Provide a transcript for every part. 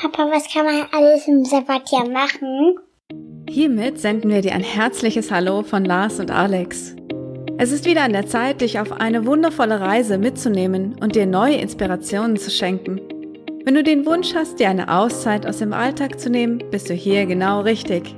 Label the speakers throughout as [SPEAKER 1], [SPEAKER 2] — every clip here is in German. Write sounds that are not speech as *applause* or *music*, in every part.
[SPEAKER 1] Papa, was kann man alles im Sabbatjahr machen?
[SPEAKER 2] Hiermit senden wir dir ein herzliches Hallo von Lars und Alex. Es ist wieder an der Zeit, dich auf eine wundervolle Reise mitzunehmen und dir neue Inspirationen zu schenken. Wenn du den Wunsch hast, dir eine Auszeit aus dem Alltag zu nehmen, bist du hier genau richtig.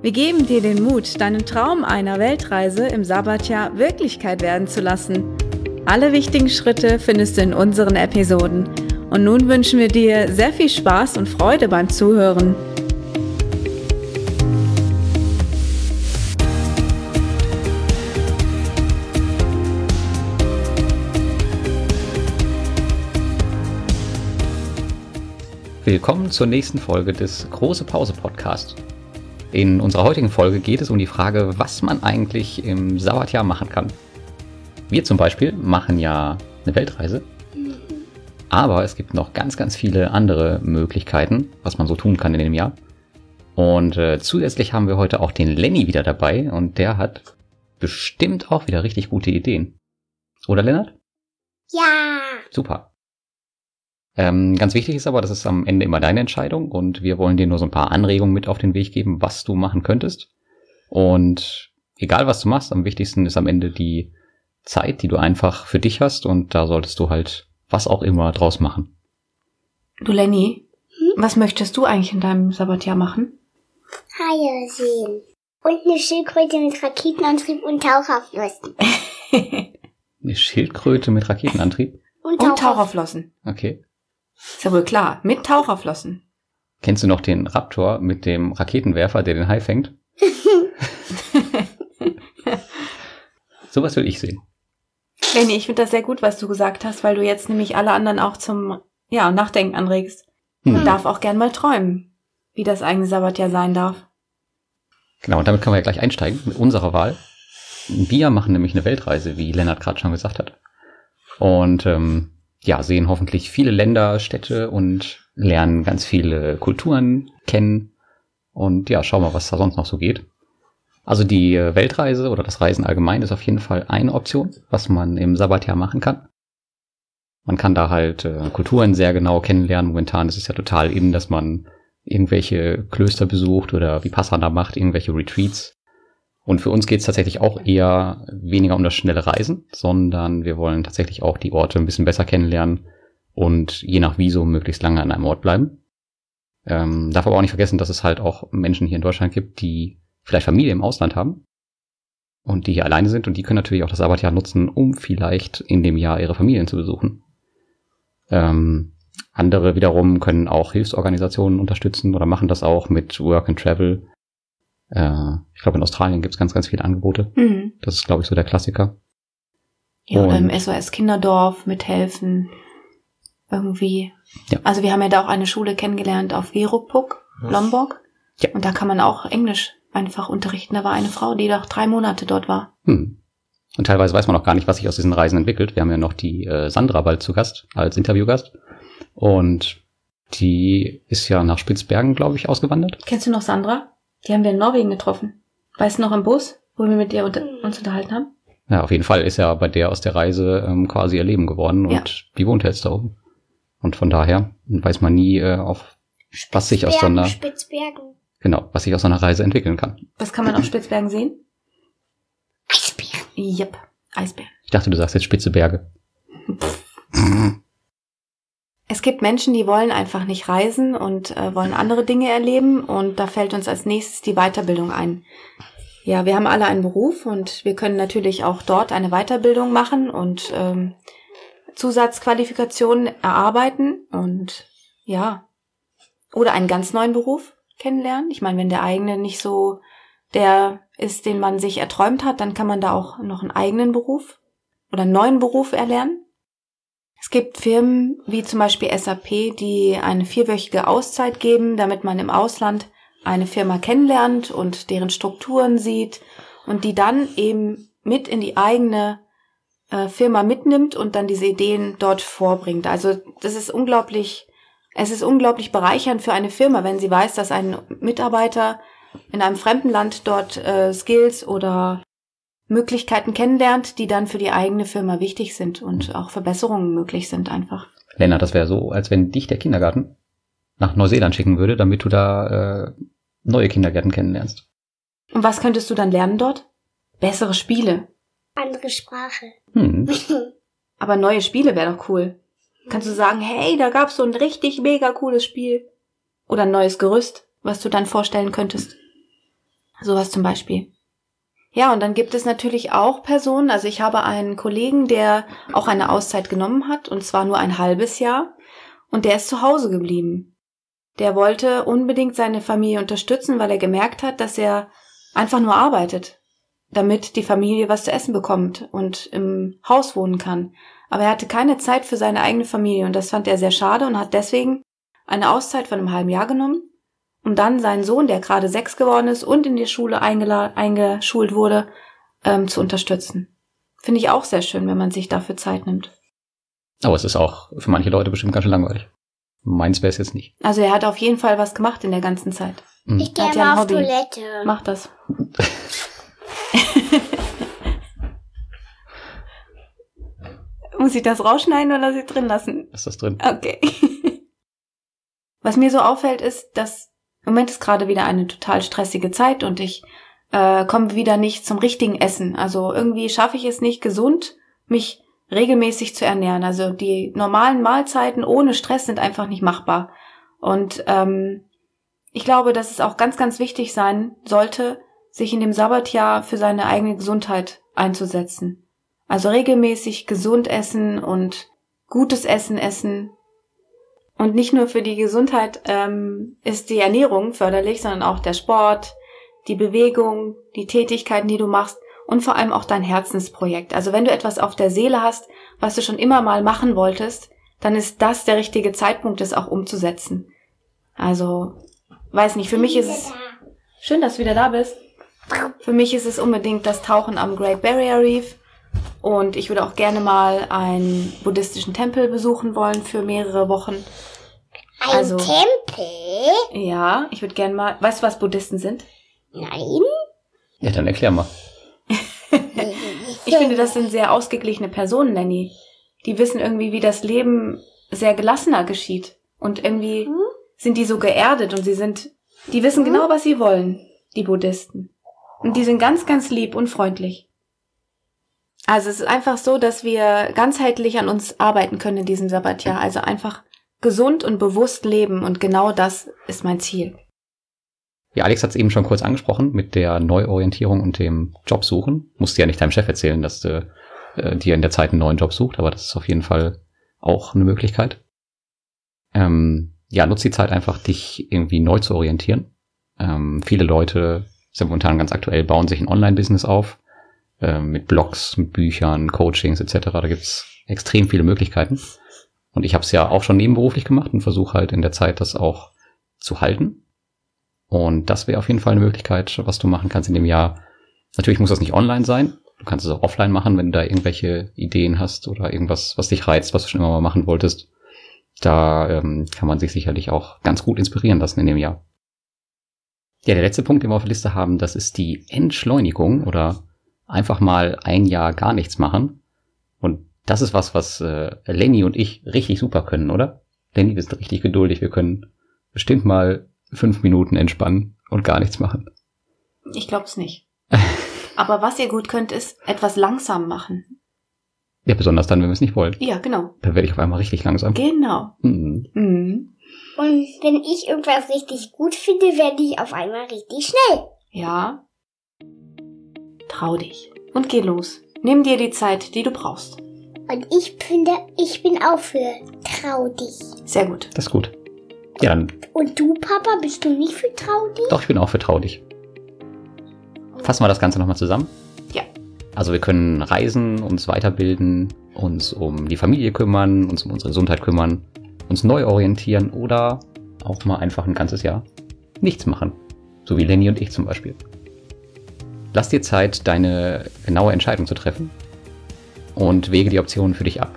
[SPEAKER 2] Wir geben dir den Mut, deinen Traum einer Weltreise im Sabbatjahr Wirklichkeit werden zu lassen. Alle wichtigen Schritte findest du in unseren Episoden. Und nun wünschen wir dir sehr viel Spaß und Freude beim Zuhören.
[SPEAKER 3] Willkommen zur nächsten Folge des Große Pause Podcast. In unserer heutigen Folge geht es um die Frage, was man eigentlich im Sabbatjahr machen kann. Wir zum Beispiel machen ja eine Weltreise aber es gibt noch ganz, ganz viele andere Möglichkeiten, was man so tun kann in dem Jahr. Und äh, zusätzlich haben wir heute auch den Lenny wieder dabei und der hat bestimmt auch wieder richtig gute Ideen. Oder Lennart?
[SPEAKER 1] Ja.
[SPEAKER 3] Super. Ähm, ganz wichtig ist aber, das ist am Ende immer deine Entscheidung und wir wollen dir nur so ein paar Anregungen mit auf den Weg geben, was du machen könntest. Und egal was du machst, am wichtigsten ist am Ende die Zeit, die du einfach für dich hast und da solltest du halt was auch immer draus machen.
[SPEAKER 2] Du Lenny, hm? was möchtest du eigentlich in deinem Sabbatjahr machen?
[SPEAKER 1] Haie sehen. Und eine Schildkröte mit Raketenantrieb und Taucherflossen. *laughs*
[SPEAKER 3] eine Schildkröte mit Raketenantrieb?
[SPEAKER 2] Und, Taucher und Taucherflossen.
[SPEAKER 3] Okay.
[SPEAKER 2] Ist ja wohl klar, mit Taucherflossen.
[SPEAKER 3] Kennst du noch den Raptor mit dem Raketenwerfer, der den Hai fängt? *laughs* Sowas will ich sehen.
[SPEAKER 2] Lenny, ich finde das sehr gut, was du gesagt hast, weil du jetzt nämlich alle anderen auch zum ja, Nachdenken anregst. Hm. Man darf auch gern mal träumen, wie das eigene Sabbatjahr sein darf.
[SPEAKER 3] Genau, und damit können wir ja gleich einsteigen mit unserer Wahl. Wir machen nämlich eine Weltreise, wie Lennart gerade schon gesagt hat. Und ähm, ja, sehen hoffentlich viele Länder, Städte und lernen ganz viele Kulturen kennen. Und ja, schauen wir, was da sonst noch so geht. Also die äh, Weltreise oder das Reisen allgemein ist auf jeden Fall eine Option, was man im Sabbatjahr machen kann. Man kann da halt äh, Kulturen sehr genau kennenlernen. Momentan ist es ja total in, dass man irgendwelche Klöster besucht oder wie Passana macht, irgendwelche Retreats. Und für uns geht es tatsächlich auch eher weniger um das schnelle Reisen, sondern wir wollen tatsächlich auch die Orte ein bisschen besser kennenlernen und je nach Visum möglichst lange an einem Ort bleiben. Ähm, darf aber auch nicht vergessen, dass es halt auch Menschen hier in Deutschland gibt, die vielleicht Familie im Ausland haben und die hier alleine sind und die können natürlich auch das Sabbatjahr nutzen, um vielleicht in dem Jahr ihre Familien zu besuchen. Ähm, andere wiederum können auch Hilfsorganisationen unterstützen oder machen das auch mit Work and Travel. Äh, ich glaube, in Australien gibt es ganz, ganz viele Angebote. Mhm. Das ist, glaube ich, so der Klassiker.
[SPEAKER 2] Ja, oder im SOS Kinderdorf mithelfen. Irgendwie. Ja. Also wir haben ja da auch eine Schule kennengelernt auf Wirupuk, Lombok. Ja. Und da kann man auch Englisch einfach unterrichten. Da war eine Frau, die doch drei Monate dort war. Hm.
[SPEAKER 3] Und teilweise weiß man auch gar nicht, was sich aus diesen Reisen entwickelt. Wir haben ja noch die äh, Sandra bald zu Gast, als Interviewgast. Und die ist ja nach Spitzbergen, glaube ich, ausgewandert.
[SPEAKER 2] Kennst du noch Sandra? Die haben wir in Norwegen getroffen. Weißt du noch im Bus, wo wir mit ihr unter uns unterhalten haben?
[SPEAKER 3] Ja, auf jeden Fall ist ja bei der aus der Reise ähm, quasi ihr Leben geworden und ja. die wohnt jetzt da oben. Und von daher weiß man nie, äh, auf was sich aus so einer
[SPEAKER 1] Spitzbergen.
[SPEAKER 3] Genau, was sich aus einer Reise entwickeln kann.
[SPEAKER 2] Was kann man auf Spitzbergen sehen?
[SPEAKER 1] Eisbären.
[SPEAKER 2] Yep, Eisbären.
[SPEAKER 3] Ich dachte, du sagst jetzt spitze Berge. *laughs*
[SPEAKER 2] Es gibt Menschen, die wollen einfach nicht reisen und äh, wollen andere Dinge erleben und da fällt uns als nächstes die Weiterbildung ein. Ja, wir haben alle einen Beruf und wir können natürlich auch dort eine Weiterbildung machen und ähm, Zusatzqualifikationen erarbeiten und ja, oder einen ganz neuen Beruf kennenlernen. Ich meine, wenn der eigene nicht so der ist, den man sich erträumt hat, dann kann man da auch noch einen eigenen Beruf oder einen neuen Beruf erlernen. Es gibt Firmen wie zum Beispiel SAP, die eine vierwöchige Auszeit geben, damit man im Ausland eine Firma kennenlernt und deren Strukturen sieht und die dann eben mit in die eigene äh, Firma mitnimmt und dann diese Ideen dort vorbringt. Also das ist unglaublich es ist unglaublich bereichernd für eine Firma, wenn sie weiß, dass ein Mitarbeiter in einem fremden Land dort äh, Skills oder Möglichkeiten kennenlernt, die dann für die eigene Firma wichtig sind und auch Verbesserungen möglich sind einfach.
[SPEAKER 3] Lennart, das wäre so, als wenn dich der Kindergarten nach Neuseeland schicken würde, damit du da äh, neue Kindergärten kennenlernst.
[SPEAKER 2] Und was könntest du dann lernen dort? Bessere Spiele.
[SPEAKER 1] Andere Sprache.
[SPEAKER 3] Hm. *laughs*
[SPEAKER 2] Aber neue Spiele wäre doch cool. Kannst du sagen, hey, da gab's so ein richtig mega cooles Spiel. Oder ein neues Gerüst, was du dann vorstellen könntest. Sowas zum Beispiel. Ja, und dann gibt es natürlich auch Personen, also ich habe einen Kollegen, der auch eine Auszeit genommen hat, und zwar nur ein halbes Jahr, und der ist zu Hause geblieben. Der wollte unbedingt seine Familie unterstützen, weil er gemerkt hat, dass er einfach nur arbeitet, damit die Familie was zu essen bekommt und im Haus wohnen kann. Aber er hatte keine Zeit für seine eigene Familie und das fand er sehr schade und hat deswegen eine Auszeit von einem halben Jahr genommen um dann seinen Sohn, der gerade sechs geworden ist und in die Schule eingeschult wurde, ähm, zu unterstützen. Finde ich auch sehr schön, wenn man sich dafür Zeit nimmt.
[SPEAKER 3] Aber es ist auch für manche Leute bestimmt ganz schön langweilig. Meins wäre es jetzt nicht.
[SPEAKER 2] Also er hat auf jeden Fall was gemacht in der ganzen Zeit.
[SPEAKER 3] Mhm.
[SPEAKER 1] Ich gehe
[SPEAKER 2] ja
[SPEAKER 1] mal
[SPEAKER 2] ein
[SPEAKER 1] auf
[SPEAKER 2] Hobby.
[SPEAKER 1] Toilette.
[SPEAKER 2] Mach das. *laughs* *laughs* Muss ich das rausschneiden oder sie drin lassen?
[SPEAKER 3] Ist das drin?
[SPEAKER 2] Okay. *laughs* Was mir so auffällt, ist, dass im Moment ist gerade wieder eine total stressige Zeit und ich äh, komme wieder nicht zum richtigen Essen. Also irgendwie schaffe ich es nicht gesund, mich regelmäßig zu ernähren. Also die normalen Mahlzeiten ohne Stress sind einfach nicht machbar. Und ähm, ich glaube, dass es auch ganz, ganz wichtig sein sollte, sich in dem Sabbatjahr für seine eigene Gesundheit einzusetzen. Also regelmäßig gesund essen und gutes Essen essen. Und nicht nur für die Gesundheit ähm, ist die Ernährung förderlich, sondern auch der Sport, die Bewegung, die Tätigkeiten, die du machst und vor allem auch dein Herzensprojekt. Also wenn du etwas auf der Seele hast, was du schon immer mal machen wolltest, dann ist das der richtige Zeitpunkt, es auch umzusetzen. Also, weiß nicht, für mich ist es schön, dass du wieder da bist. Für mich ist es unbedingt das Tauchen am Great Barrier Reef. Und ich würde auch gerne mal einen buddhistischen Tempel besuchen wollen für mehrere Wochen.
[SPEAKER 1] Ein
[SPEAKER 2] Also-
[SPEAKER 1] Tempel?
[SPEAKER 2] Ja, ich würde gerne mal. Weißt du, was Buddhisten sind?
[SPEAKER 1] Nein.
[SPEAKER 3] Ja, dann erklär mal. *laughs*
[SPEAKER 2] Ich finde, das sind sehr ausgeglichene Personen, Lenny. Die wissen irgendwie, wie das Leben sehr gelassener geschieht. Und irgendwie
[SPEAKER 1] Hm?
[SPEAKER 2] sind die so geerdet und sie sind, die wissen genau, was sie wollen, die Buddhisten. Und die sind ganz, ganz lieb und freundlich. Also es ist einfach so, dass wir ganzheitlich an uns arbeiten können in diesem Sabbatjahr. Also einfach gesund und bewusst leben und genau das ist mein Ziel.
[SPEAKER 3] Ja, Alex hat es eben schon kurz angesprochen mit der Neuorientierung und dem Jobsuchen. Musst ja nicht deinem Chef erzählen, dass du äh, dir in der Zeit einen neuen Job sucht, aber das ist auf jeden Fall auch eine Möglichkeit. Ähm, ja, nutz die Zeit einfach, dich irgendwie neu zu orientieren. Ähm, viele Leute sind momentan ganz aktuell, bauen sich ein Online-Business auf ähm, mit Blogs, mit Büchern, Coachings etc. Da gibt's extrem viele Möglichkeiten. Und ich habe es ja auch schon nebenberuflich gemacht und versuche halt in der Zeit das auch zu halten. Und das wäre auf jeden Fall eine Möglichkeit, was du machen kannst in dem Jahr. Natürlich muss das nicht online sein. Du kannst es auch offline machen, wenn du da irgendwelche Ideen hast oder irgendwas, was dich reizt, was du schon immer mal machen wolltest. Da ähm, kann man sich sicherlich auch ganz gut inspirieren lassen in dem Jahr. Ja, der letzte Punkt, den wir auf der Liste haben, das ist die Entschleunigung oder einfach mal ein Jahr gar nichts machen. Und das ist was, was äh, Lenny und ich richtig super können, oder? Lenny, wir sind richtig geduldig. Wir können bestimmt mal fünf Minuten entspannen und gar nichts machen.
[SPEAKER 2] Ich glaube es nicht. *laughs* Aber was ihr gut könnt, ist etwas langsam machen.
[SPEAKER 3] Ja, besonders dann, wenn wir es nicht wollen.
[SPEAKER 2] Ja, genau.
[SPEAKER 3] Da werde ich auf einmal richtig langsam.
[SPEAKER 2] Genau.
[SPEAKER 3] Hm.
[SPEAKER 2] Mhm.
[SPEAKER 1] Und wenn ich irgendwas richtig gut finde, werde ich auf einmal richtig schnell.
[SPEAKER 2] Ja. Trau dich. Und geh los. Nimm dir die Zeit, die du brauchst.
[SPEAKER 1] Und ich finde, ich bin auch für trau dich.
[SPEAKER 2] Sehr gut.
[SPEAKER 3] Das ist gut. Ja, dann
[SPEAKER 1] Und du, Papa, bist du nicht für trau dich?
[SPEAKER 3] doch, ich bin auch vertraulich. Fassen wir das Ganze nochmal zusammen.
[SPEAKER 2] Ja.
[SPEAKER 3] Also wir können reisen, uns weiterbilden, uns um die Familie kümmern, uns um unsere Gesundheit kümmern, uns neu orientieren oder auch mal einfach ein ganzes Jahr nichts machen. So wie Lenny und ich zum Beispiel. Lass dir Zeit, deine genaue Entscheidung zu treffen und wege die Optionen für dich ab.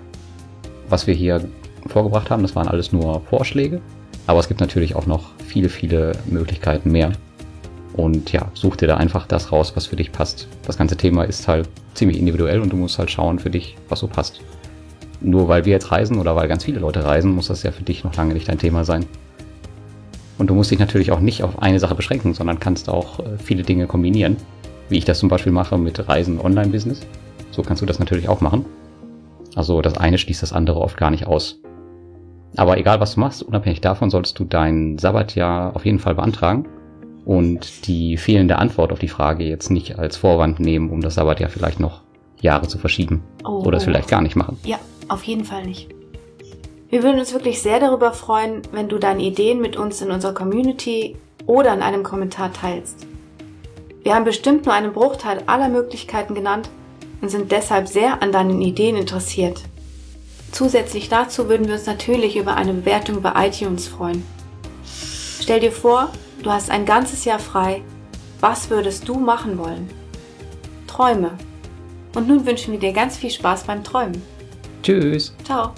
[SPEAKER 3] Was wir hier vorgebracht haben, das waren alles nur Vorschläge, aber es gibt natürlich auch noch viele, viele Möglichkeiten mehr. Und ja, such dir da einfach das raus, was für dich passt. Das ganze Thema ist halt ziemlich individuell und du musst halt schauen für dich, was so passt. Nur weil wir jetzt reisen oder weil ganz viele Leute reisen, muss das ja für dich noch lange nicht dein Thema sein. Und du musst dich natürlich auch nicht auf eine Sache beschränken, sondern kannst auch äh, viele Dinge kombinieren. Wie ich das zum Beispiel mache mit Reisen Online-Business. So kannst du das natürlich auch machen. Also das eine schließt das andere oft gar nicht aus. Aber egal was du machst, unabhängig davon solltest du dein Sabbatjahr auf jeden Fall beantragen und die fehlende Antwort auf die Frage jetzt nicht als Vorwand nehmen, um das Sabbatjahr vielleicht noch Jahre zu verschieben.
[SPEAKER 2] Oh.
[SPEAKER 3] Oder es vielleicht gar nicht machen.
[SPEAKER 2] Ja, auf jeden Fall nicht. Wir würden uns wirklich sehr darüber freuen, wenn du deine Ideen mit uns in unserer Community oder in einem Kommentar teilst. Wir haben bestimmt nur einen Bruchteil aller Möglichkeiten genannt und sind deshalb sehr an deinen Ideen interessiert. Zusätzlich dazu würden wir uns natürlich über eine Bewertung bei iTunes freuen. Stell dir vor, du hast ein ganzes Jahr frei. Was würdest du machen wollen? Träume. Und nun wünschen wir dir ganz viel Spaß beim Träumen.
[SPEAKER 3] Tschüss.
[SPEAKER 2] Ciao.